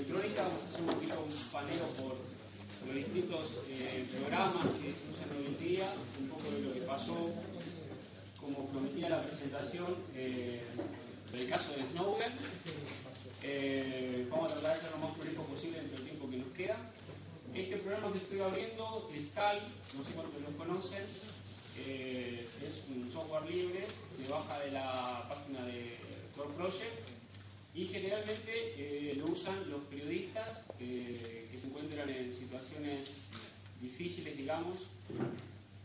electrónica. Vamos a hacer un poquito un paneo por los distintos eh, programas que se usan hoy en día, un poco de lo que pasó, como prometía la presentación eh, del caso de Snowden. Eh, vamos a tratar de ser lo más prolijo posible dentro del tiempo que nos queda. Este programa que estoy abriendo Skype, no sé cuántos lo conocen, es un software libre, se baja de la página de Core Project y generalmente eh, lo usan los periodistas eh, que se encuentran en situaciones difíciles, digamos,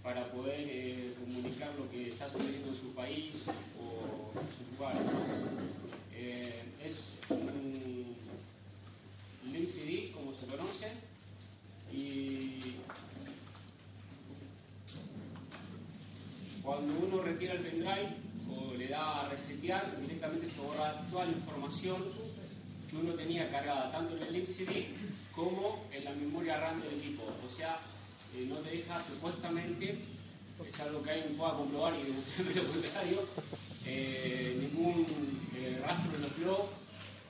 para poder eh, comunicar lo que está sucediendo en su país o en su lugar. es un link CD, como se conoce, y cuando uno retira el pendrive, le da a resetear, directamente se borra toda la información que uno tenía cargada tanto en el link CD como en la memoria RAM del equipo. O sea, eh, no te deja supuestamente, es algo que alguien pueda comprobar y demostrarme lo contrario, eh, ningún eh, rastro en los logs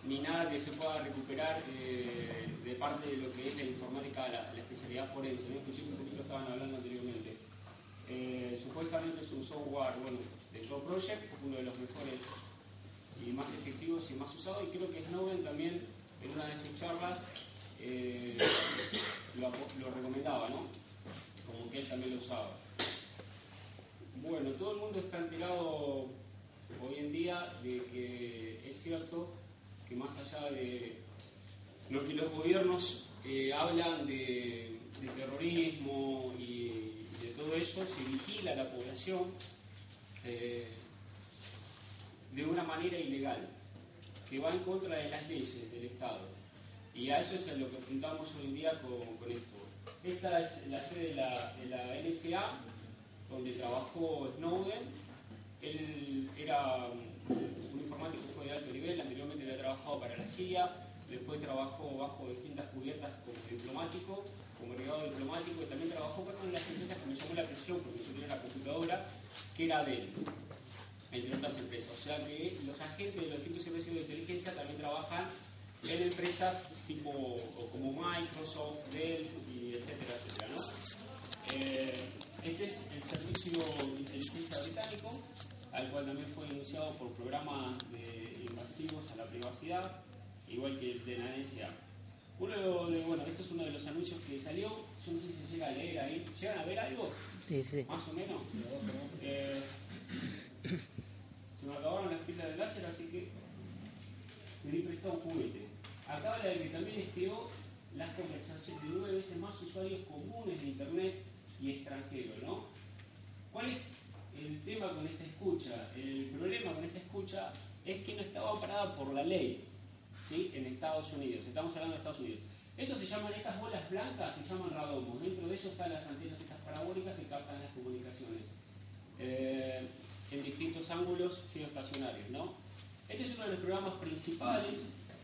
ni nada que se pueda recuperar de parte de lo que es la informática, la, especialidad forense. ¿no? Inclusive un poquito estaban hablando anteriormente. Supuestamente es un software, bueno, de Go Project, uno de los mejores y más efectivos y más usados, y creo que Snowden también en una de sus charlas eh, lo, recomendaba, ¿no? Como que él también lo usaba. Bueno, todo el mundo está enterado hoy en día de que es cierto que más allá de lo que los gobiernos eh, hablan de, terrorismo y de todo eso, se vigila a la población eh, de una manera ilegal, que va en contra de las leyes del Estado. Y a eso es a lo que apuntamos hoy en día con, esto. Esta es la sede de la, de NSA, donde trabajó Snowden. Él era un informático de alto nivel, anteriormente había trabajado para la CIA, después trabajó bajo distintas cubiertas como diplomático, como agregado diplomático, y también trabajó con las empresas que me llamó la atención porque yo tenía la computadora, que era de él, entre otras empresas. O sea que los agentes de los distintos servicios de inteligencia también trabajan en empresas tipo como Microsoft, Dell, y etcétera, etcétera. Eh, este es el servicio de inteligencia británico, al cual también fue iniciado por programas de invasivos a la privacidad, igual que el de la NSA. Uno de, bueno, esto es uno de los anuncios que salió, yo no sé si se llega a leer ahí. ¿Llegan a ver algo? Sí, sí. Más o menos. Eh, se me acabaron las pilas de láser, así que pedí prestado un juguete. Acá habla de que también espió las conversaciones de nueve veces más usuarios comunes de Internet y extranjeros, ¿no? ¿Cuál es el tema con esta escucha? El problema con esta escucha es que no estaba parada por la ley. ¿Sí? en Estados Unidos. Estamos hablando de Estados Unidos. Estos se llaman, estas bolas blancas se llaman radomos. Dentro de ellos están las antenas estas parabólicas que captan las comunicaciones eh, en distintos ángulos geoestacionarios. ¿no? Este es uno de los programas principales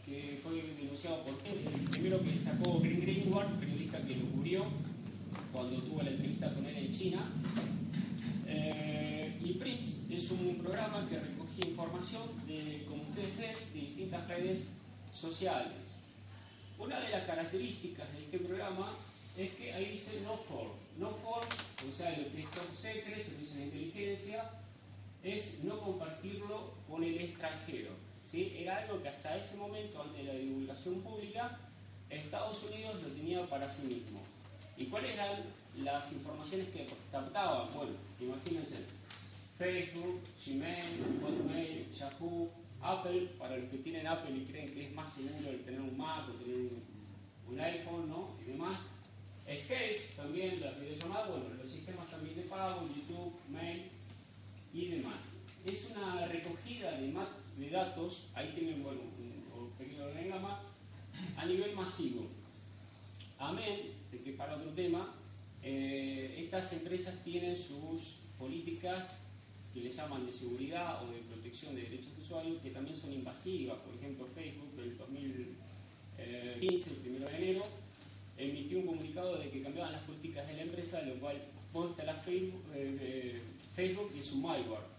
que fue denunciado por él. El primero que sacó Green Greenwald, periodista que lo cubrió cuando tuvo la entrevista con él en China. Eh, y Prince es un programa que recogía información de, como ustedes ven, de distintas redes sociales. Una de las características de este programa es que ahí dice no for. No for, o sea, lo que es secret, servicio de inteligencia, es no compartirlo con el extranjero. ¿sí? Era algo que hasta ese momento, antes de la divulgación pública, Estados Unidos lo tenía para sí mismo. ¿Y cuáles eran las informaciones que captaban? Bueno, imagínense, Facebook, Gmail, Hotmail, Yahoo, Apple, para los que tienen Apple y creen que es más seguro el tener un Mac o tener un, iPhone, ¿no? Y demás. Skype, también las videollamadas, bueno, los sistemas también de pago, YouTube, Mail y demás. Es una recogida de, de datos, ahí tienen, bueno, un, pequeño organigrama, a nivel masivo. Amén, de que para otro tema, eh, estas empresas tienen sus políticas que le llaman de seguridad o de protección de derechos de usuario, que también son invasivas. Por ejemplo, Facebook, el 2015, el 1 de enero, emitió un comunicado de que cambiaban las políticas de la empresa, lo cual consta la Facebook, eh, Facebook y su malware.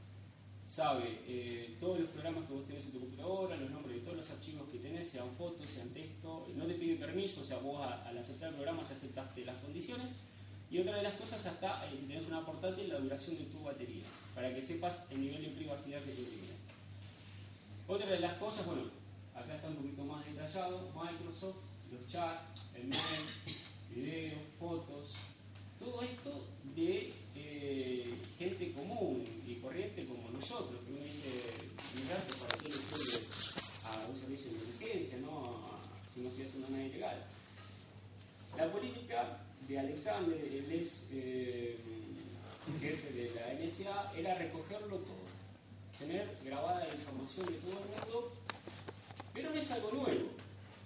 Sabe eh, todos los programas que vos tenés en tu computadora, los nombres de todos los archivos que tenés, se sean fotos, sean texto, no te pide permiso, o sea, vos al aceptar el programa ya aceptaste las condiciones. Y otra de las cosas, hasta si tenés una portátil, la duración de tu batería, para que sepas el nivel de privacidad que tiene. Otra de las cosas, bueno, acá está un poquito más detallado, Microsoft, los chats, el mail, videos, fotos, todo esto de eh, gente común y corriente como nosotros, que uno dice, ¿para qué le sirve a un servicio de inteligencia, no? si no se hace nada ilegal? La política de Alexander, el ex jefe de la NSA, era recogerlo todo, tener grabada la información de todo el mundo, pero no es algo nuevo.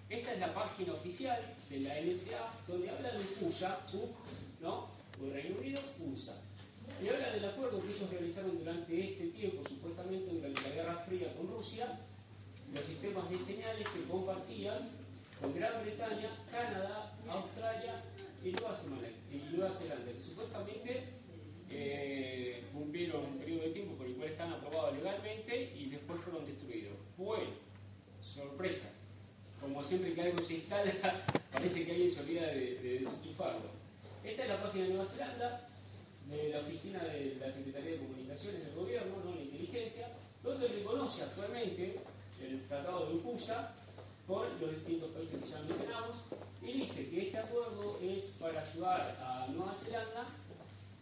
Esta es la página oficial de la NSA donde habla de USA, ¿no? O Reino Unido, USA. Y habla del acuerdo que ellos realizaron durante este tiempo, supuestamente durante la Guerra Fría con Rusia, los sistemas de señales que compartían con Gran Bretaña, Canadá, Australia y Nueva Zelanda, que supuestamente eh, cumplieron un periodo de tiempo por el cual están aprobados legalmente y después fueron destruidos. Bueno, sorpresa, como siempre que algo se instala, parece que alguien se olvida de, de. Esta es la página de Nueva Zelanda, de la oficina de la Secretaría de Comunicaciones del Gobierno, no la inteligencia, donde reconoce actualmente el Tratado de UPUSA con los distintos países que ya mencionamos y dice que este acuerdo es para ayudar a Nueva Zelanda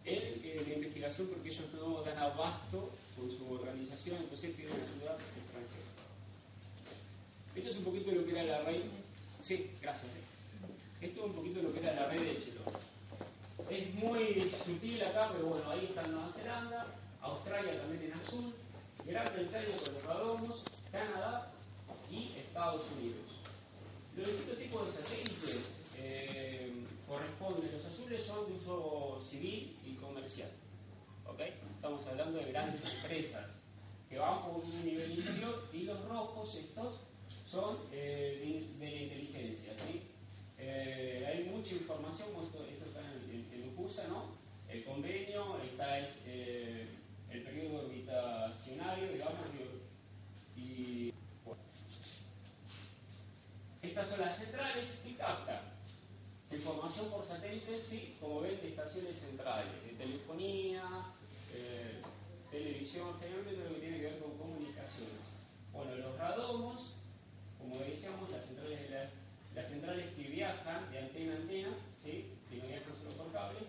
en, eh, la investigación porque ellos no dan abasto con su organización, entonces piden ayuda extranjera. Esto es un poquito de lo que era la red. Sí, gracias. Esto es un poquito de lo que era la red de Chelo. Es muy sutil acá, pero bueno, ahí está Nueva Zelanda, Australia también en azul, Gran Bretaña con los radomos, Canadá y Estados Unidos. Los distintos tipos de satélites eh, corresponden, los azules son de uso civil y comercial. Estamos hablando de grandes empresas que van por un nivel inferior y los rojos, estos, son eh, de, la inteligencia. Eh, hay mucha información, esto, esto está en, en, ¿no? El convenio, está es, el periodo orbitacionario, digamos, y estas son las centrales y captan información por satélite, sí, como ven, de estaciones centrales, de telefonía, eh, televisión, generalmente todo lo que tiene que ver con comunicaciones. Bueno, los radomos, como decíamos, las centrales, las centrales que viajan de antena a antena, ¿sí? que no viajan solo por cable,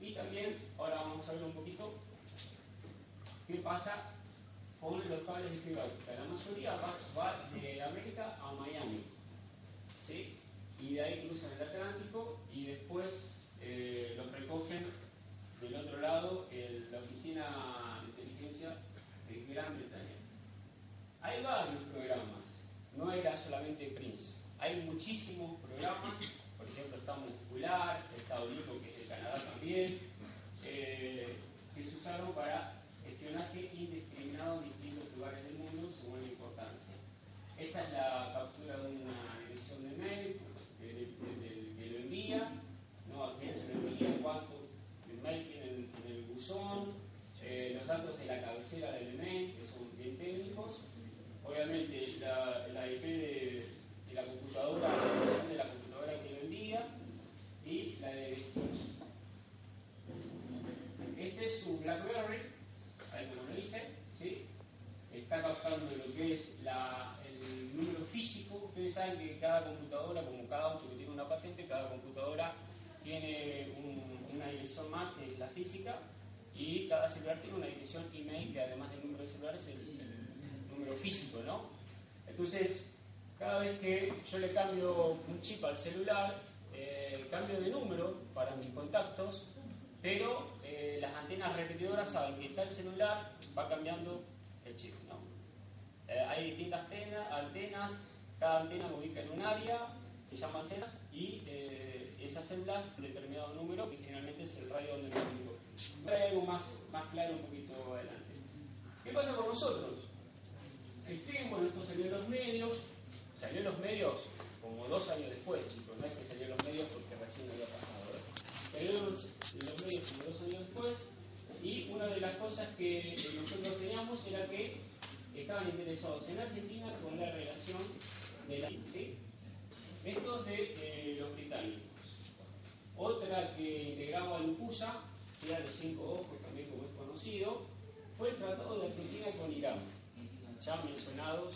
y también, ahora vamos a ver un poquito qué pasa con los cables de fibra. La mayoría va de América a Miami y de ahí cruzan el Atlántico y después eh, los recogen del otro lado en la Oficina de Inteligencia de Gran Bretaña. Hay varios programas, no era solamente Prince, hay muchísimos programas, por ejemplo está Muscular, está Olivo que es de Canadá también, eh, que se usaron para espionaje indiscriminado en distintos lugares del mundo según la importancia. Esta es la captura de una mail, que, lo envía, ¿no? a quién se lo envía, cuánto el mail tiene en, el buzón, eh, los datos de la cabecera del mail, que son bien técnicos, obviamente la, la IP de, la computadora, la de la computadora que lo envía y la de destino. Este es un BlackBerry, como lo dice, ¿sí? está captando lo que es la, el número físico. Ustedes saben que cada computadora, como cada auto que tiene una patente, cada computadora tiene una dirección MAC, que es la física, y cada celular tiene una dirección email, que además del número de celular es el, número físico, ¿no? Entonces, cada vez que yo le cambio un chip al celular, eh, cambio de número para mis contactos, pero eh, las antenas repetidoras saben que está el celular, va cambiando el chip. ¿no? Eh, hay distintas antenas, cada antena se ubica en un área, se llaman celdas, y eh, esas celdas, un determinado número, que generalmente es el radio donde me ubico. Hay más, más claro un poquito adelante. ¿Qué pasa con nosotros? El esto salió en los medios, salió en los medios como dos años después, chicos, no es que salió en los medios porque recién había pasado. En los medios como dos años después, y una de las cosas que nosotros teníamos era que estaban interesados en Argentina con la relación de la ¿sí? Estos de eh, los británicos. Otra que integraba el UPUSA, sea de cinco ojos también como es conocido, fue el Tratado de Argentina con Irán, ya mencionados,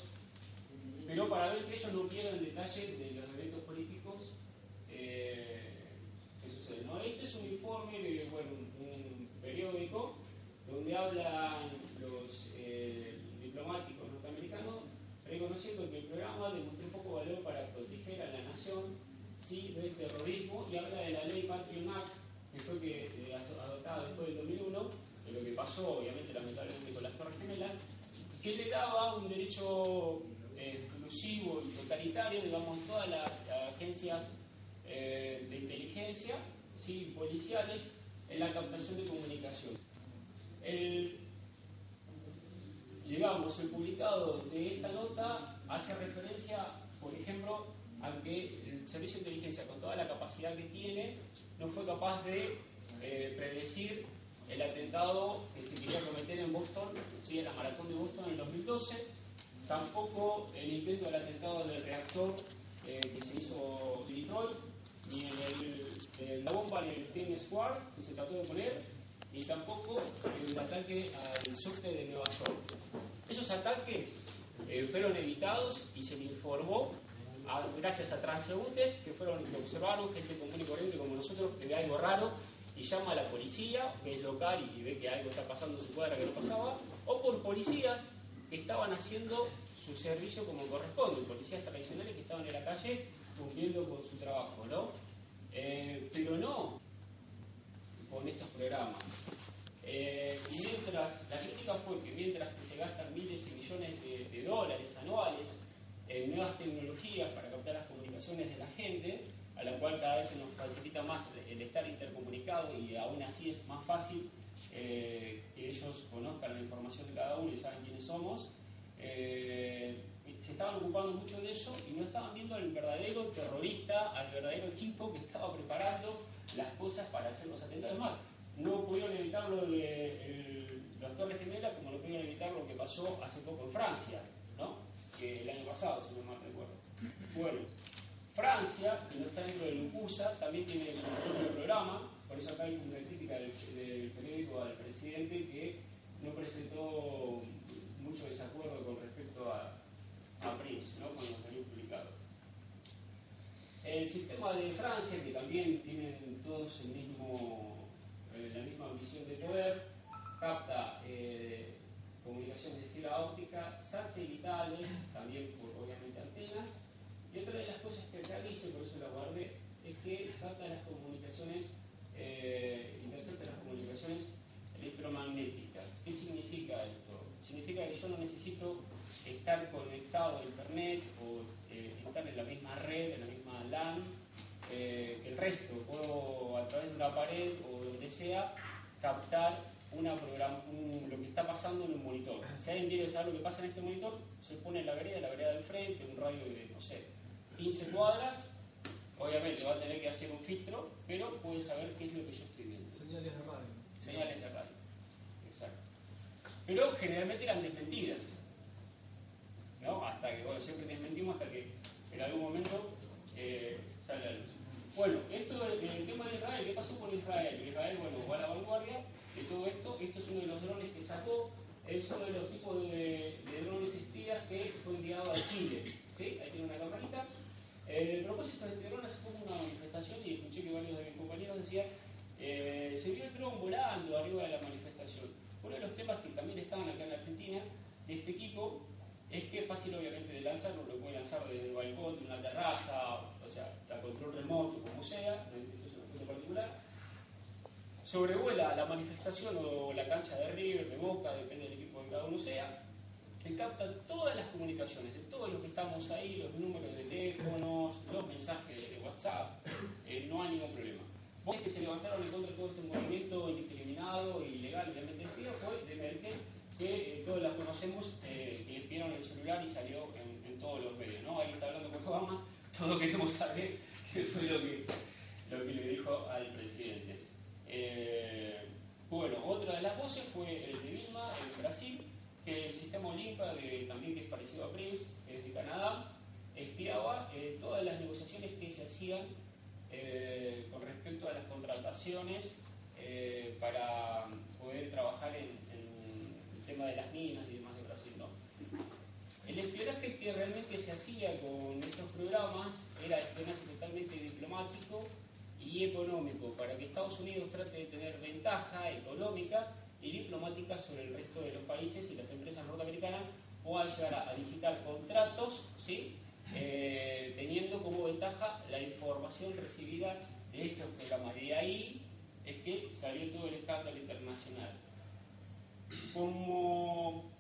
pero para ver que ellos no pierdan detalle de los eventos políticos eh, suceden. Este es un informe bueno, un, periódico donde hablan los eh, diplomáticos norteamericanos reconociendo que el programa demostró poco valor para proteger a la nación sí, del terrorismo y habla de la ley Patriot Act, que fue que, eh, adoptada después del 2001, de lo que pasó obviamente lamentablemente con las Torres Gemelas, que le daba un derecho eh, exclusivo y totalitario, digamos, a todas las agencias eh, de inteligencia, ¿sí? policiales, en la captación de comunicaciones. El, digamos, el publicado de esta nota hace referencia, por ejemplo, a que el servicio de inteligencia, con toda la capacidad que tiene, no fue capaz de eh, predecir el atentado que se quería cometer en Boston, sí, en la maratón de Boston en el 2012, tampoco el intento del atentado del reactor eh, que se hizo en Detroit, ni en el, la bomba en el Times Square que se trató de poner, ni tampoco el ataque al subte de Nueva York. Esos ataques eh, fueron evitados y se informó gracias a transeúntes que fueron que observaron gente común y corriente como nosotros que ve algo raro y llama a la policía, que es local y ve que algo está pasando en su cuadra que no pasaba, o por policías que estaban haciendo su servicio como corresponde, policías tradicionales que estaban en la calle cumpliendo con su trabajo, ¿no? Eh, pero no con estos programas. Eh, y mientras, la crítica fue que mientras que se gastan miles y millones de dólares anuales en nuevas tecnologías para captar las comunicaciones de la gente, a la cual cada vez se nos facilita más el estar intercomunicado y aún así es más fácil eh, que ellos conozcan la información de cada uno y saben quiénes somos. Eh, se estaban ocupando mucho de eso y no estaban viendo al verdadero terrorista, al verdadero equipo que estaba preparando las cosas para hacer los atentados. Más, no pudieron evitar lo de los Torres Gemelas como no pudieron evitar lo que pasó hace poco en Francia, ¿no? que el año pasado, si no mal recuerdo. Bueno, Francia, que no está dentro del UPUSA, también tiene su propio programa, por eso acá hay una crítica del, periódico al presidente que no presentó mucho desacuerdo con respecto a, a Prince, ¿no? cuando salió publicado. El sistema de Francia, que también tienen todos eh, la misma visión de poder, capta eh, comunicaciones de fibra óptica, satelitales, también por obviamente antenas. Y otra de las cosas que realice, por eso la guardé, es que capta las comunicaciones, eh, intercepta las comunicaciones electromagnéticas. ¿Qué significa esto? Significa que yo no necesito estar conectado a Internet o eh, estar en la misma red, en la misma LAN, eh, el resto. Puedo a través de una pared o donde sea captar una lo que está pasando en un monitor. Si alguien quiere saber lo que pasa en este monitor, se pone en la vereda, la vereda del frente, un radio de, no sé, 15 cuadras. Obviamente va a tener que hacer un filtro, pero puede saber qué es lo que yo estoy viendo. Señales de radio. Señales de radio. Exacto. Pero generalmente eran desmentidas. ¿No? Hasta que, bueno, siempre desmentimos hasta que en algún momento eh, sale a luz. Bueno, esto el tema de Israel, ¿qué pasó con Israel? Israel, bueno, va a la vanguardia de todo esto. Esto es uno de los drones que sacó, es uno de los tipos de, drones espías que fue enviado a Chile. ¿Sí? Ahí tiene una camarita. Eh, el propósito de este dron hace poco una manifestación y escuché que varios de mis compañeros decían eh, se vio el dron volando arriba de la manifestación. Uno de los temas que también estaban acá en Argentina de este equipo es que fácil obviamente de lanzarlo, lo puede lanzar desde el balcón, de una terraza, o sea, a control remoto, como sea, una foto particular, sobrevuela la manifestación o la cancha de River, de Boca, depende del equipo que cada uno sea, que capta todas las comunicaciones de todos los que estamos ahí, los números de teléfonos, los mensajes de WhatsApp, eh, no hay ningún problema. Vos que se levantaron en contra de todo este movimiento indiscriminado, ilegal y mentido fue de Merkel, que eh, todos la conocemos, eh, que le pidieron el celular y salió en, todos los medios. ¿no? Ahí está hablando con Obama, todos queremos saber qué fue lo que, lo que le dijo al presidente. Eh, bueno, otra de las voces fue el de Vilma, en Brasil, que el sistema Olimpa, también que es parecido a PRINCE, es de Canadá, espiaba eh, todas las negociaciones hacían eh, con respecto a las contrataciones para poder trabajar en, de las minas y demás de Brasil. ¿no? El espionaje que realmente se hacía con estos programas era espionaje totalmente diplomático y económico, para que Estados Unidos trate de tener ventaja económica y diplomática sobre el resto de los países y las empresas norteamericanas puedan llegar a, visitar contratos, ¿sí? Eh, teniendo como ventaja la información recibida de estos programas. De ahí es que salió todo el escándalo internacional. Como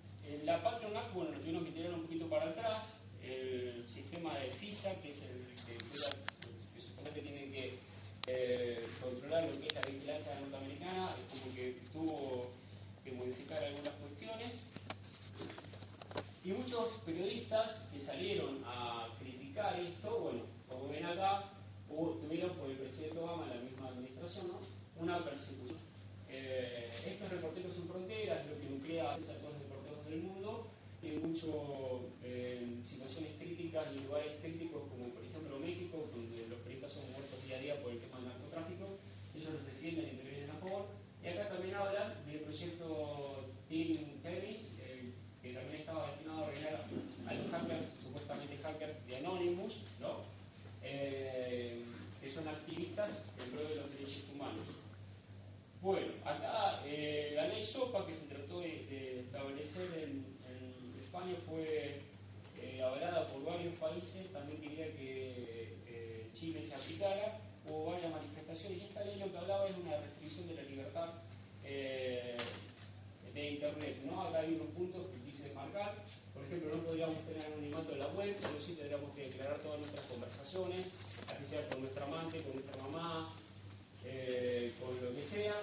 la Patronac, bueno, lo tuvieron que tirar un poquito para atrás, el sistema de FISA, que es el que, que, que tiene que eh, controlar lo que es la vigilancia norteamericana, es como que tuvo que modificar algunas cuestiones. Y muchos periodistas que salieron a criticar esto, bueno, como ven acá, tuvieron por el presidente Obama, la misma administración, ¿no? una persecución. Eh, estos reporteros sin fronteras, lo que nuclea a todos los reporteros del mundo, tiene mucho eh, situaciones críticas y lugares críticos, como por ejemplo México, donde los periodistas son muertos día a día por el tema del narcotráfico, ellos los defienden y intervienen a favor. Y acá también hablan del proyecto Team Tennis, eh, que también estaba destinado a arreglar a los hackers, supuestamente hackers de Anonymous, ¿no? Eh, que son activistas en pro de los derechos humanos. Bueno, acá la ley SOPA que se trató de, establecer en Fue eh, por varios países, también quería que eh, Chile se aplicara, hubo varias manifestaciones y esta ley lo que hablaba es una restricción de la libertad eh, de Internet. ¿no? Acá hay unos puntos que quise marcar, por ejemplo, no podríamos tener anonimato en la web, pero sí tendríamos que declarar todas nuestras conversaciones, así sea con nuestra amante, con nuestra mamá, con lo que sea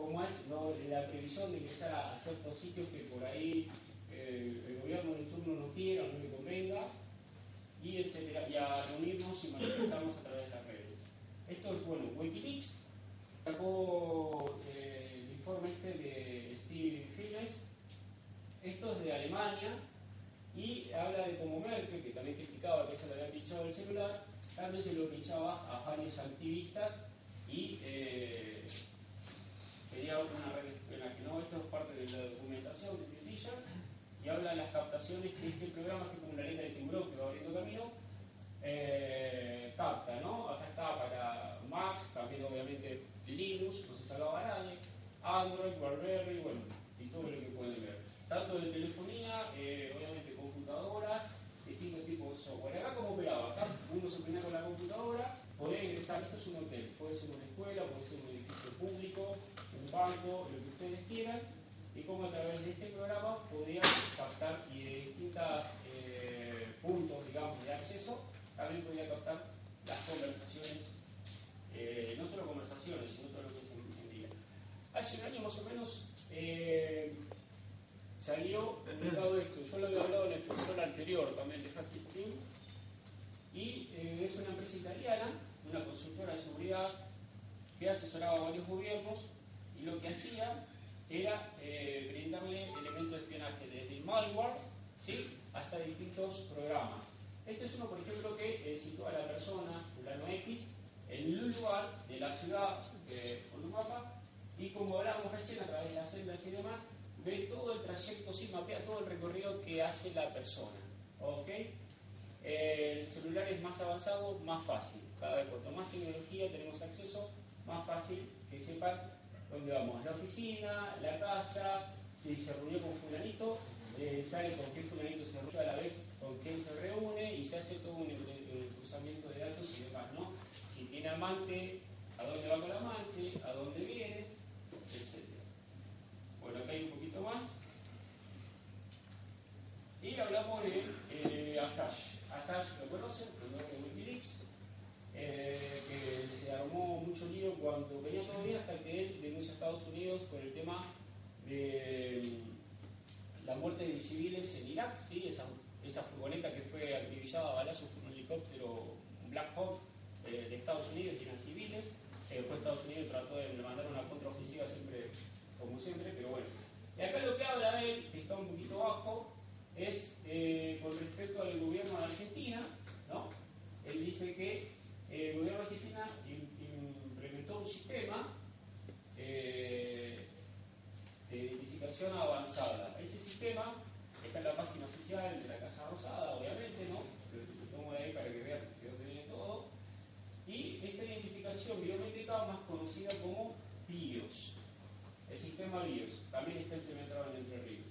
como es la previsión de ingresar a, ciertos sitios que por ahí el gobierno en turno no quiera, no le convenga, y etcétera, y a reunirnos y manifestarnos a través de las redes. Esto es bueno, Wikileaks sacó eh, el informe este de Steve Files, esto es de Alemania, y habla de cómo Merkel, que también criticaba que se le había pinchado el celular, también se lo pinchaba a varios activistas y eh, quería una red en la que no, esto es parte de la documentación de Pietilla, y habla de las captaciones que este programa, que como una letra de tiburón que va abriendo camino, eh, capta, ¿no? Acá está para Max, también obviamente Linux, no se salvaba nadie, Android, Raspberry, bueno, y todo lo que pueden ver. Tanto de telefonía, eh, obviamente computadoras, distintos tipos de software. Acá como operaba, acá uno se ponía con la computadora, podía ingresar, esto es un hotel, puede ser una escuela, puede ser un edificio público, un banco, lo que ustedes quieran, y cómo a través de este programa podían captar y de distintos eh, puntos, digamos, de acceso, también podía captar las conversaciones, eh, no solo conversaciones, sino todo lo que se entendía. Hace un año más o menos eh, salió publicado esto, yo lo había hablado en el profesor anterior también de Happy Team, y es una empresa italiana, una consultora de seguridad que asesoraba a varios gobiernos y lo que hacía era eh, brindarle elementos de espionaje desde malware ¿sí? hasta distintos programas. Este es uno, por ejemplo, que eh, sitúa a la persona, fulano X, en un lugar de la ciudad eh, con un mapa y como hablábamos recién a través de las celdas y demás, ve todo el trayecto, sí, mapea todo el recorrido que hace la persona. ¿ok? el celular es más avanzado, más fácil. Cada vez cuanto más tecnología tenemos acceso, más fácil que sepan dónde vamos, la oficina, la casa, si se reunió con fulanito, eh, sabe con qué fulanito se reúne a la vez, con quién se reúne y se hace todo un, cruzamiento de datos y demás, ¿no? Si tiene amante, a dónde va con la amante, a dónde viene, etc. Bueno, acá hay un poquito más. Y hablamos de eh, Asash. Asash lo conocen, primero de Wikileaks, eh, se armó mucho lío cuando venía todo bien hasta que él denuncia a Estados Unidos por el tema de mm, la muerte de civiles en Irak, ¿sí? esa, esa furgoneta que fue acribillada a balazos por un helicóptero, Black Hawk eh, de Estados Unidos, eran civiles, eh, después Estados Unidos trató de mandar una contraofensiva siempre, como siempre, pero bueno. Y acá lo que habla él, que está un poquito bajo, es con respecto al gobierno de Argentina, ¿no? Él dice un sistema eh, de identificación avanzada. Ese sistema está en la página oficial de la Casa Rosada, obviamente, ¿no? Pero te pongo ahí para que vean de dónde viene todo. Y esta identificación biométrica más conocida como BIOS. El sistema BIOS también está implementado en Entre Ríos.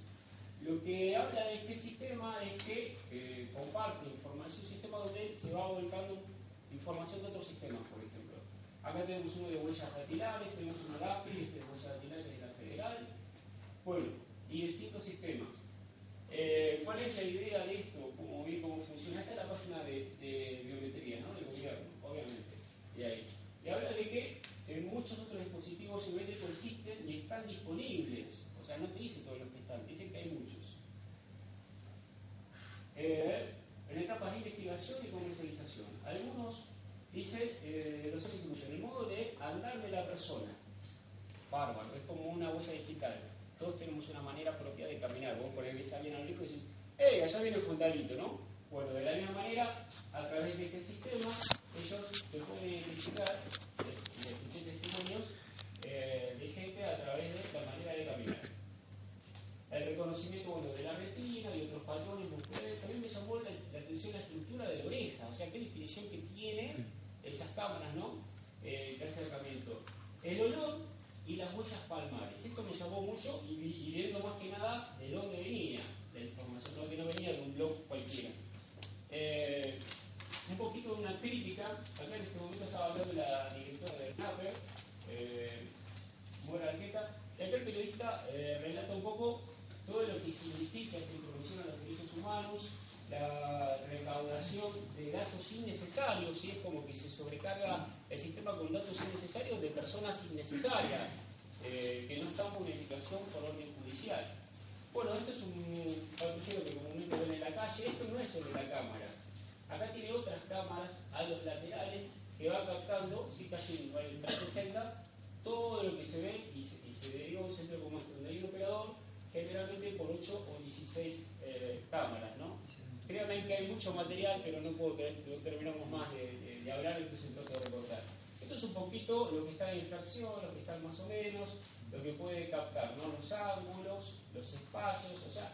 Lo que habla de este sistema es que eh, comparte información, es un sistema donde se va volcando información de otros sistemas, por ejemplo. Acá tenemos uno de huellas dactilares, tenemos uno AFI, este de huellas dactilares de la federal. Bueno, y distintos sistemas. Eh, ¿Cuál es la idea de esto? ¿Cómo, cómo funciona? Esta es la página de, de biometría, ¿no? De gobierno, obviamente. Y ahí. Y habla de que en muchos otros dispositivos biométricos existen y están disponibles. O sea, no te dice todos los que están, dice que hay muchos. Eh, en etapas de investigación y comercialización. Algunos dicen, eh, los incluyen el modo de andar de la persona. Bárbaro, es como una huella digital. Todos tenemos una manera propia de caminar. Vos por ahí a alguien al lejos y decís, ¡eh! Allá viene el fundalito, ¿no? Bueno, de la misma manera, a través de este sistema, ellos te pueden identificar, y escuché testimonios eh, de gente a través de la manera de caminar. El reconocimiento bueno, de la retina y otros patrones musculares. También me llamó la, atención la estructura de la oreja, o sea, qué definición que tiene esas cámaras, ¿no? Eh, de acercamiento. El olor y las huellas palmares. Esto me llamó mucho y, viendo más que nada de dónde venía la información, no que no venía de un blog cualquiera. Eh, un poquito de una crítica, acá en este momento estaba hablando la directora de Snapper, eh, Mora Arqueta, y acá el periodista eh, relata un poco todo lo que significa esta introducción a los derechos humanos, la recaudación de datos innecesarios, y es como que se sobrecarga el sistema con datos innecesarios de personas innecesarias, eh, que no están por unificación por orden judicial. Bueno, esto es un patrullero que comúnmente ven en la calle, esto no es sobre la cámara. Acá tiene otras cámaras a los laterales que va captando, si casi en 360, todo lo que se ve y se, y se deriva un centro como este, donde hay un operador, generalmente por 8 o 16 eh, cámaras, ¿no? Créanme que hay mucho material, pero no puedo no terminamos más de, de, hablar, entonces trato de recordar. Esto es un poquito lo que está en infracción, lo que está más o menos, lo que puede captar, ¿no? Los ángulos, los espacios, o sea,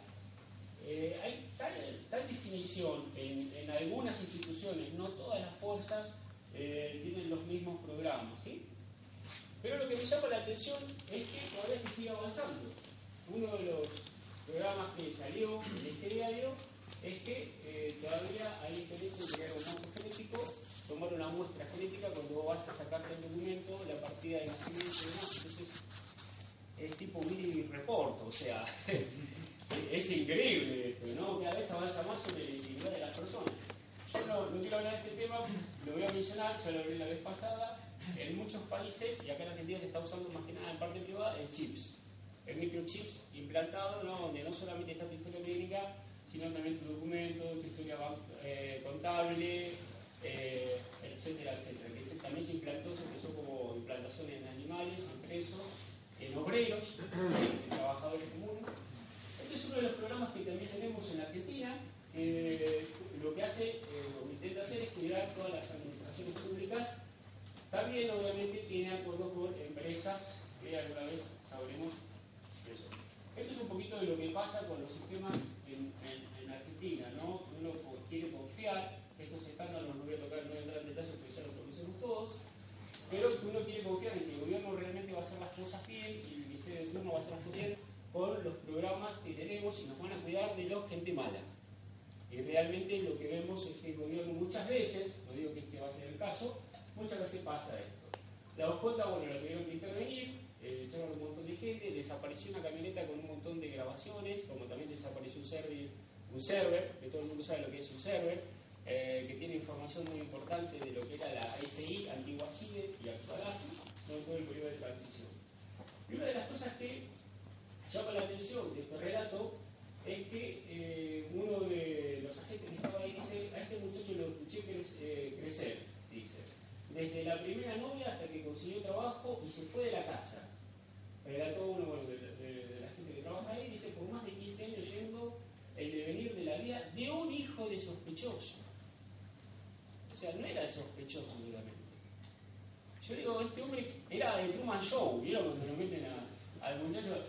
eh, hay tal, definición en, en, algunas instituciones, no todas las fuerzas eh, tienen los mismos programas, ¿sí? Pero lo que me llama la atención es que todavía se sigue avanzando. Uno de los programas que salió en este diario es que eh, todavía hay interés en crear un banco genético, tomar una muestra genética cuando vas a sacarte el documento, la partida de nacimiento y demás. Entonces, es tipo mini report, o sea, es increíble esto, ¿no? Cada vez avanza más sobre la identidad de las personas. Yo no, no, quiero hablar de este tema, lo voy a mencionar, ya lo hablé la vez pasada. En muchos países, y acá en Argentina se está usando más que nada en parte privada, el chips. El microchips implantado, ¿no? donde no solamente está tu historia clínica, sino también tu documento, tu historia eh, contable, eh, etcétera, etcétera. Que también se implantó, se empezó como implantación en animales, en presos, en obreros, en trabajadores comunes. Este es uno de los programas que también tenemos en Argentina. Eh, lo que hace, eh, lo que intenta hacer es cuidar todas las administraciones públicas. También, obviamente, tiene acuerdo con empresas que alguna vez sabremos. Esto es un poquito de lo que pasa con los sistemas en, en, en Argentina, ¿no? Uno quiere confiar, estos estándares no voy a tocar, no voy a entrar en detalles porque ya los conocemos todos, pero uno quiere confiar en que el gobierno realmente va a hacer las cosas bien y el Ministerio de Turno va a hacer las cosas bien con los programas que tenemos y nos van a cuidar de la gente mala. Y realmente lo que vemos es que el gobierno muchas veces, no digo que este va a ser el caso, muchas veces pasa esto. La OJ, bueno, la tuvieron que intervenir, eh, echaron un montón de gente, desapareció una camioneta con un montón de grabaciones, como también desapareció un server, un server que todo el mundo sabe lo que es un server, eh, que tiene información muy importante de lo que era la SI, antigua CIDE y actual AFI, no todo el periodo de transición. Y una de las cosas que llama la atención de este relato es que eh, uno de los agentes que estaba ahí dice, a este muchacho lo escuché eh, crecer, dice, desde la primera novia hasta que consiguió trabajo y se fue de la casa. Relató uno bueno, de, la gente que trabaja ahí, dice, por más de 15 años yendo el devenir de la vida de un hijo de sospechoso. O sea, no era sospechoso únicamente. Yo digo, este hombre era de Truman Show, ¿vieron? Cuando lo meten al muchacho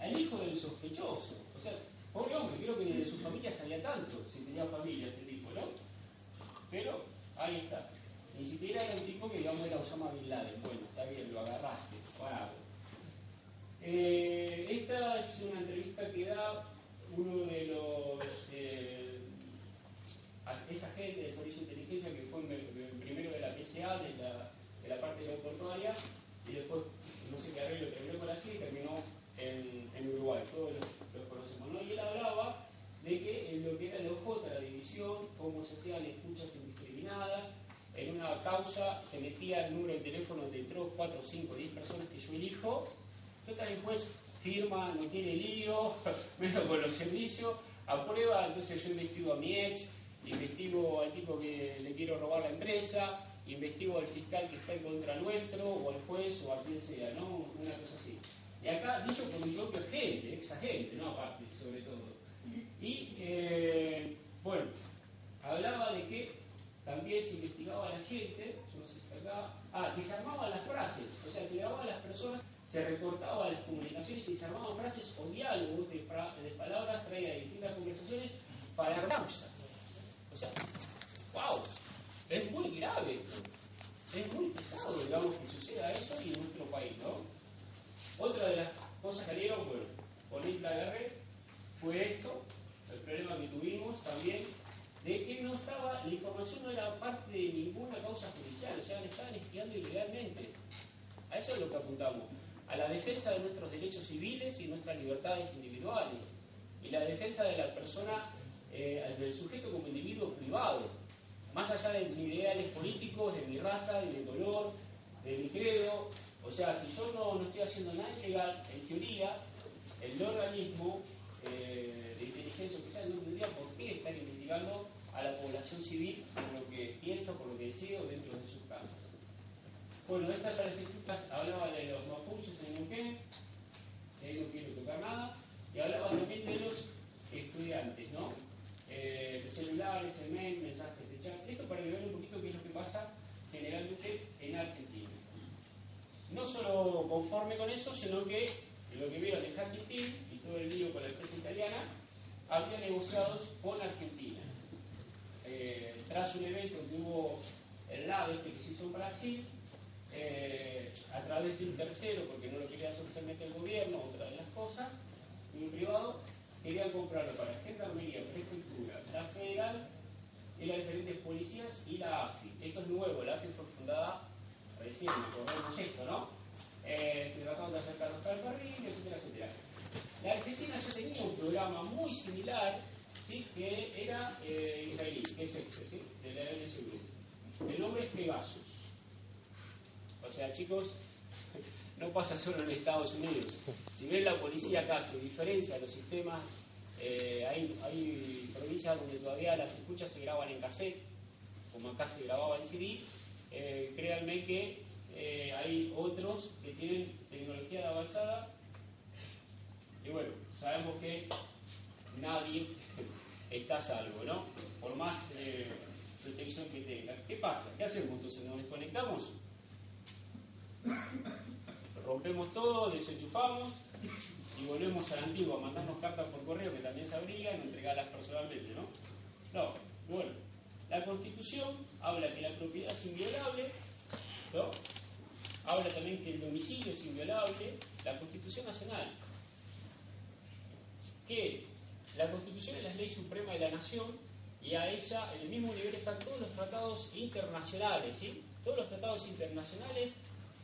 al hijo del sospechoso. O sea, pobre hombre, creo que de su familia sabía tanto, si tenía familia este tipo, ¿no? Pero ahí está. Ni siquiera era un tipo que, digamos, era Osama Bin Laden. Bueno, está bien, lo agarraste, parado. Eh, esta es una entrevista que da uno de los eh, esa gente del servicio de inteligencia que fue primero de la PSA, de la, de la parte aeroportuaria, y después no sé qué y terminó en, en Uruguay. Todos los, conocemos. ¿no? Y él hablaba de que en lo que era el OJ, la división, cómo se hacían escuchas indiscriminadas, en una causa se metía el número de teléfono de 3, 4, 5, 10 personas que yo elijo, total el juez firma, no tiene lío, menos con los servicios, aprueba, entonces yo investigo a mi ex, investigo al tipo que le quiero robar la empresa, investigo al fiscal que está en contra nuestro, o al juez, o a quien sea, ¿no? Una cosa así. Y acá, dicho por mi propio agente, ex agente, ¿no? Aparte, sobre todo. Y, eh, bueno, hablaba de que también se investigaba a la gente, no sé si acá, ah, que se armaban las frases, o sea, se grababan las personas, se recortaban las comunicaciones y se armaban frases o diálogos de, palabras traídas distintas conversaciones para causa. O sea, wow, es muy grave Es muy pesado, digamos, que suceda eso y en nuestro país, ¿no? Otra de las cosas que salieron, bueno, con Isla Guerre fue esto, el problema que tuvimos también, de que no estaba, la información no era parte de ninguna causa judicial, o sea, le estaban espiando ilegalmente. A eso es lo que apuntamos, a la defensa de nuestros derechos civiles y nuestras libertades individuales, y la defensa de la persona, eh, del sujeto como individuo privado, más allá de mis ideales políticos, de mi raza, de mi color, de mi credo, o sea, si yo no, no estoy haciendo nada ilegal, en teoría, el organismo eh, de inteligencia sea no tendría por qué estar investigando a la población civil por lo que piensa, por lo que decide dentro de sus casas. Bueno, estas estadísticas hablaba de los mapuches en Neuquén, que ahí no quiero tocar nada, y hablaba también de los estudiantes, ¿no? Eh, celulares, el mensajes Esto para que vean un poquito qué es lo que pasa generalmente en Argentina no solo conforme con eso, sino que lo que veo de Hacking Team y todo el lío con la empresa italiana, había negociados con Argentina. Eh, tras un evento que hubo el lado este que se hizo en Brasil, eh, a través de un tercero, porque no lo quería socialmente el gobierno, otra de las cosas, un privado, querían comprarlo para Gendarmería, Prefectura, la Federal y las diferentes policías y la AFI. Esto es nuevo, la AFI fue fundada recién recordemos esto, ¿no? Eh, se trataron de acercar los ferrocarriles, etcétera, etcétera. La Argentina ya tenía un programa muy similar, ¿sí? que era eh, israelí, que es este, ¿sí? de la LSU. El nombre es Pegasus. O sea, chicos, no pasa solo en Estados Unidos. Si ven la policía acá se diferencia los sistemas, eh, hay, provincias donde todavía las escuchas se graban en cassette, como acá se grababa en CD, eh, créanme que eh, hay otros que tienen tecnología avanzada y bueno, sabemos que nadie está salvo, ¿no? Por más eh, protección que tenga. ¿Qué pasa? ¿Qué hacemos entonces? ¿Nos desconectamos? Rompemos todo, desenchufamos y volvemos a la antigua, mandarnos cartas por correo que también se abrían y entregarlas personalmente, ¿no? No, bueno. La Constitución habla que la propiedad es inviolable, ¿no? habla también que el domicilio es inviolable, la Constitución Nacional, que la Constitución es la ley suprema de la nación y a ella en el mismo nivel están todos los tratados internacionales, ¿sí? Todos los tratados internacionales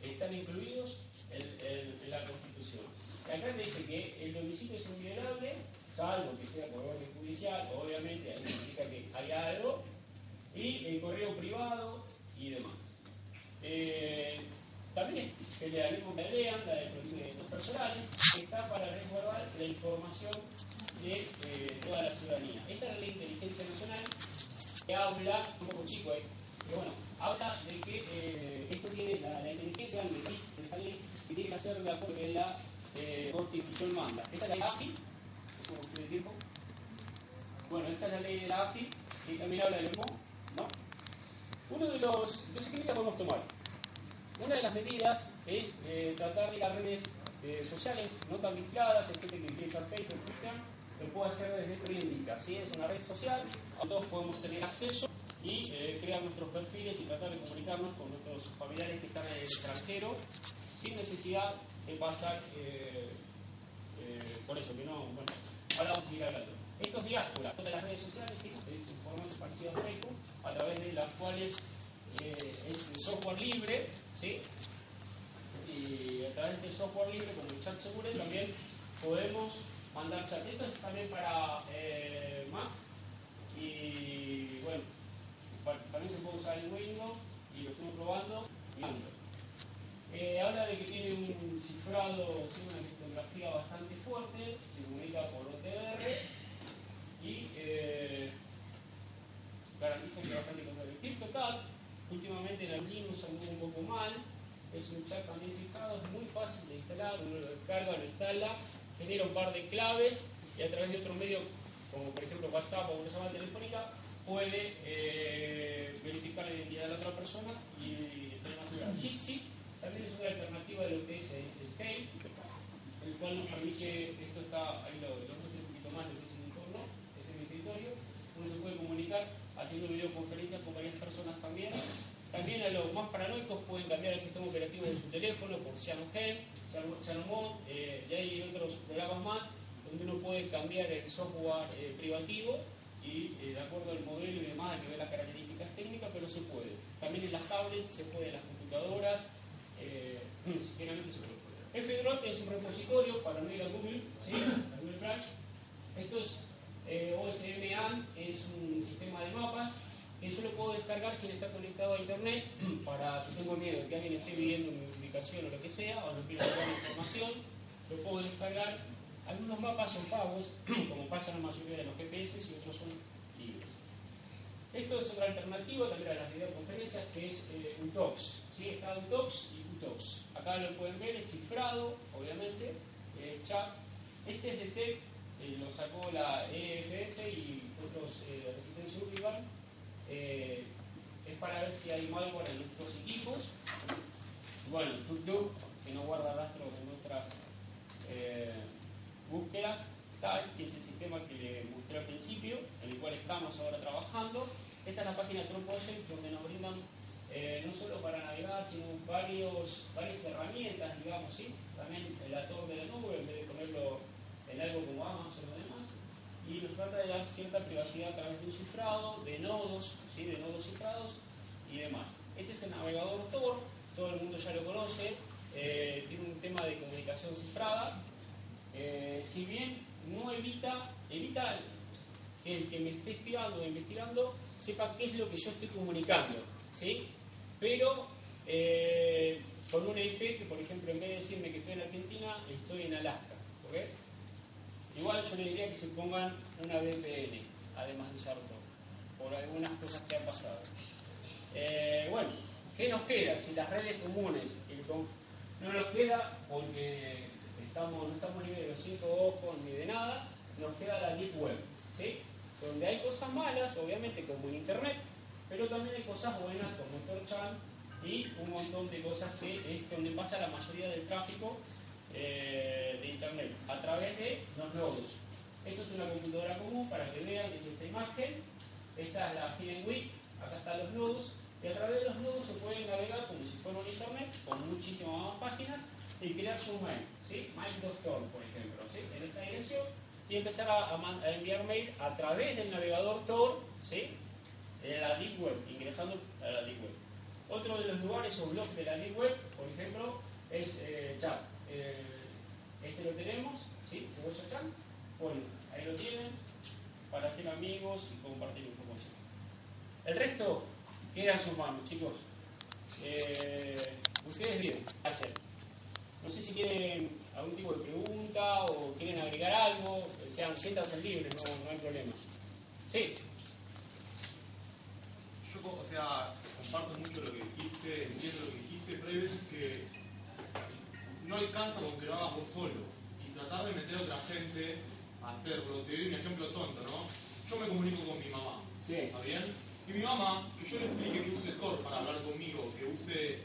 están incluidos en, la Constitución. Acá me dice que el domicilio es inviolable, salvo que sea por orden judicial, obviamente ahí significa que hay algo, y el correo privado y demás. Eh, también el de la la de datos personales, está para resguardar la información de eh, toda la ciudadanía. Esta es la ley inteligencia nacional que habla, un poco chico, eh, pero bueno, habla de que eh, esto tiene la, la inteligencia ley se tiene que hacer de acuerdo que la constitución manda. Esta es la de AFI, ¿cómo el tiempo? Bueno, esta es la ley de la AFI y también habla del mismo ¿no? Uno de los, entonces, ¿qué medidas podemos tomar? Una de las medidas es eh, tratar de las redes eh, sociales no tan vinculadas, hay gente que utiliza Facebook, Twitter, lo puede hacer desde Triendica, ¿sí? Es una red social, todos podemos tener acceso y eh, crear nuestros perfiles y tratar de comunicarnos con nuestros familiares que están en el extranjero sin necesidad de pasar eh, eh, por eso, que no, bueno, ahora vamos a seguir hablando. Estos diásporas de las redes sociales, sí, es información parecida a Facebook, a través de las cuales eh, es software libre, ¿sí? y a través del software libre, como el chat seguro, también podemos mandar chat. Esto es también para eh, Mac y bueno, también se puede usar en Windows y lo estamos probando y Android. Eh, habla de que tiene un cifrado, una criptografía bastante fuerte, se comunica por OTR y eh, garantiza que bastante control. El CryptoCat, últimamente en Linux anduvo un poco mal, es un chat también cifrado, es muy fácil de instalar, uno lo descarga, lo instala, genera un par de claves y a través de otro medio, como por ejemplo WhatsApp o una llamada telefónica, puede eh, verificar la identidad de la otra persona y tener más seguridad. También es una alternativa de lo que es el Scale, el cual nos permite, esto está, ahí lo, lo un poquito más, lo que es el entorno, este es mi escritorio, uno se puede comunicar haciendo videoconferencias con varias personas también. También a los más paranoicos pueden cambiar el sistema operativo de su teléfono por CyanoGen, CyanoMod, eh, y hay otros programas más donde uno puede cambiar el software eh, privativo y eh, de acuerdo al modelo y demás hay que ver las características técnicas, pero se puede. También en las tablets se puede, en las computadoras, eh, generalmente se. FDROT es un repositorio para no ir a Google, ¿sí? a Google Flash. Esto es eh, OSM es un sistema de mapas que yo lo puedo descargar sin estar conectado a internet para si tengo miedo de que alguien esté viviendo mi ubicación o lo que sea, o no quiero saber información, lo puedo descargar. Algunos mapas son pagos, como pasa en la mayoría de los GPS, y otros son. Esto es otra alternativa también a las videoconferencias, que es eh, UTOX. ¿sí? Está UTOX y UTOX. Acá lo pueden ver, es cifrado, obviamente, chat. Este es de TEC, eh, lo sacó la EFF y otros eh, Resistencia Urban. Eh, es para ver si hay malware en nuestros equipos. Bueno, TukTuk, que no guarda rastro de nuestras eh, búsquedas, tal, que es el sistema que le mostré al principio, en el cual estamos ahora trabajando. Esta es la página True Project, donde nos brindan eh, no solo para navegar, sino varios, varias herramientas, digamos, ¿sí? También el ator de la nube, en vez de ponerlo en algo como Amazon o demás, y nos trata de dar cierta privacidad a través de un cifrado, de nodos, ¿sí? de nodos cifrados y demás. Este es el navegador Tor, todo el mundo ya lo conoce, eh, tiene un tema de comunicación cifrada, eh, si bien no evita, evita el que me esté espiando o investigando sepa qué es lo que yo estoy comunicando, ¿sí? Pero eh, con una IP que, por ejemplo, en vez de decirme que estoy en Argentina, estoy en Alaska, ¿ok? Igual yo le diría que se pongan una VPN, además de usar por algunas cosas que han pasado. Eh, bueno, ¿qué nos queda? Si las redes comunes no nos queda porque estamos, no estamos ni de los cinco ojos ni de nada, nos queda la Deep Web, ¿sí? Donde hay cosas malas, obviamente, como en Internet, pero también hay cosas buenas como Torchan y un montón de cosas que es donde pasa la mayoría del tráfico eh, de Internet, a través de los nodos. Esto es una computadora común para que vean es esta imagen. Esta es la Hidden Week, acá están los nodos, y a través de los nodos se puede navegar como si fuera un Internet, con muchísimas más páginas, y crear su mail, ¿sí? mail.com, por ejemplo, ¿sí? en esta dirección, y empezar a, enviar mail a través del navegador Tor, ¿sí? en la Deep Web, ingresando a la Deep Web. Otro de los lugares o blogs de la Deep Web, por ejemplo, es eh, chat. Eh, este lo tenemos, ¿sí? Cebolla Chat. Bueno, ahí lo tienen para ser amigos y compartir información. El resto queda en sus manos, chicos. Eh, ustedes bien, hacer. No sé si quieren algún tipo de pregunta o quieren agregar algo, sean siéntanse libres, no, no hay problema. Sí. Yo, o sea, comparto mucho lo que dijiste, entiendo lo que dijiste, pero hay veces que no alcanza con que lo hagas vos solo y tratar de meter a otra gente a hacerlo. Te doy un ejemplo tonto, ¿no? Yo me comunico con mi mamá, Sí. ¿está bien? Y mi mamá, que yo le explique que use Tor para hablar conmigo, que use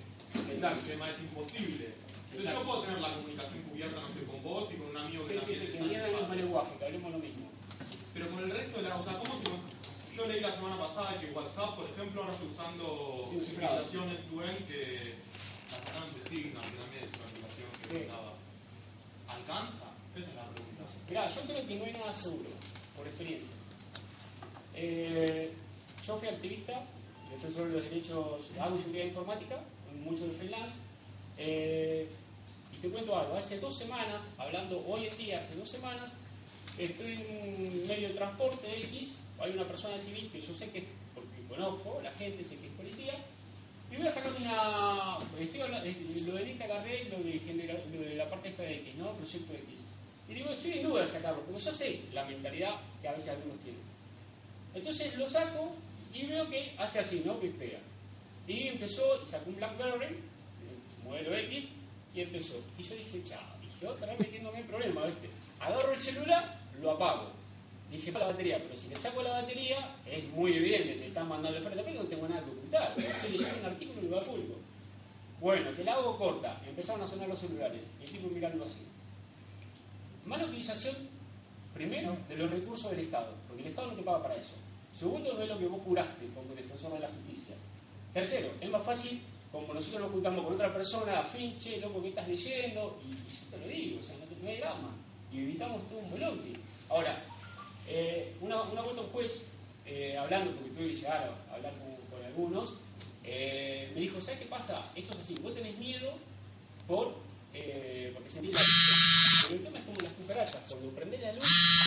Exacto. el tema es imposible. Entonces yo puedo tener la comunicación cubierta, no sé, con vos y con un amigo que Sí, sí, sí, que el mismo en lenguaje, que hablemos lo mismo. Pero con el resto de la... O sea, ¿cómo se Yo leí la semana pasada que WhatsApp, por ejemplo, ahora está usando Sí, cifrado. aplicaciones end que la sacaron de Signal, que también es una aplicación que Sí. estaba. ¿Alcanza? Esa es la pregunta. Mirá, yo creo que no hay nada seguro, por experiencia. Eh, yo fui activista, defensor de los derechos, hago seguridad informática, mucho de freelance. Eh, y te cuento algo, hace dos semanas, hablando hoy en día, hace dos semanas, estoy en un medio de transporte X, hay una persona civil que yo sé que, porque conozco, la gente sé que es policía, y voy a sacar una. Estoy hablando, eh, lo de Nick agarré lo de, lo de la parte de X, ¿no? Proyecto X. Y digo, estoy en duda de sacarlo, porque yo sé la mentalidad que a veces algunos tienen. Entonces lo saco y veo que hace así, ¿no? Que pega. Y empezó, sacó un Blackberry, modelo X, y empezó. Y yo dije, chao, dije, otra vez metiéndome en problemas, ¿viste? Agarro el celular, lo apago. Dije, la batería, pero si le saco la batería, es muy evidente, te están mandando el frente, no tengo nada que ocultar. Estoy leyendo un artículo en lugar público. Bueno, que la hago corta, empezaron a sonar los celulares, y el tipo mirando así. Mala utilización, primero, de los recursos del Estado, porque el Estado no te paga para eso. Segundo, no es lo que vos juraste como defensor de la justicia. Tercero, es más fácil, como nosotros nos juntamos con otra persona, afín, che, loco, ¿qué estás leyendo? Y yo te lo digo, o sea, no, te, no hay drama. Y evitamos todo un bloque. Ahora, eh, una, una vuelta un juez, eh, hablando, porque tuve que llegar a hablar con, algunos, eh, me dijo, ¿sabes qué pasa? Esto es así, vos tenés miedo por, porque sentís la... Pero el tema es como las cucarachas, cuando prendés la luz,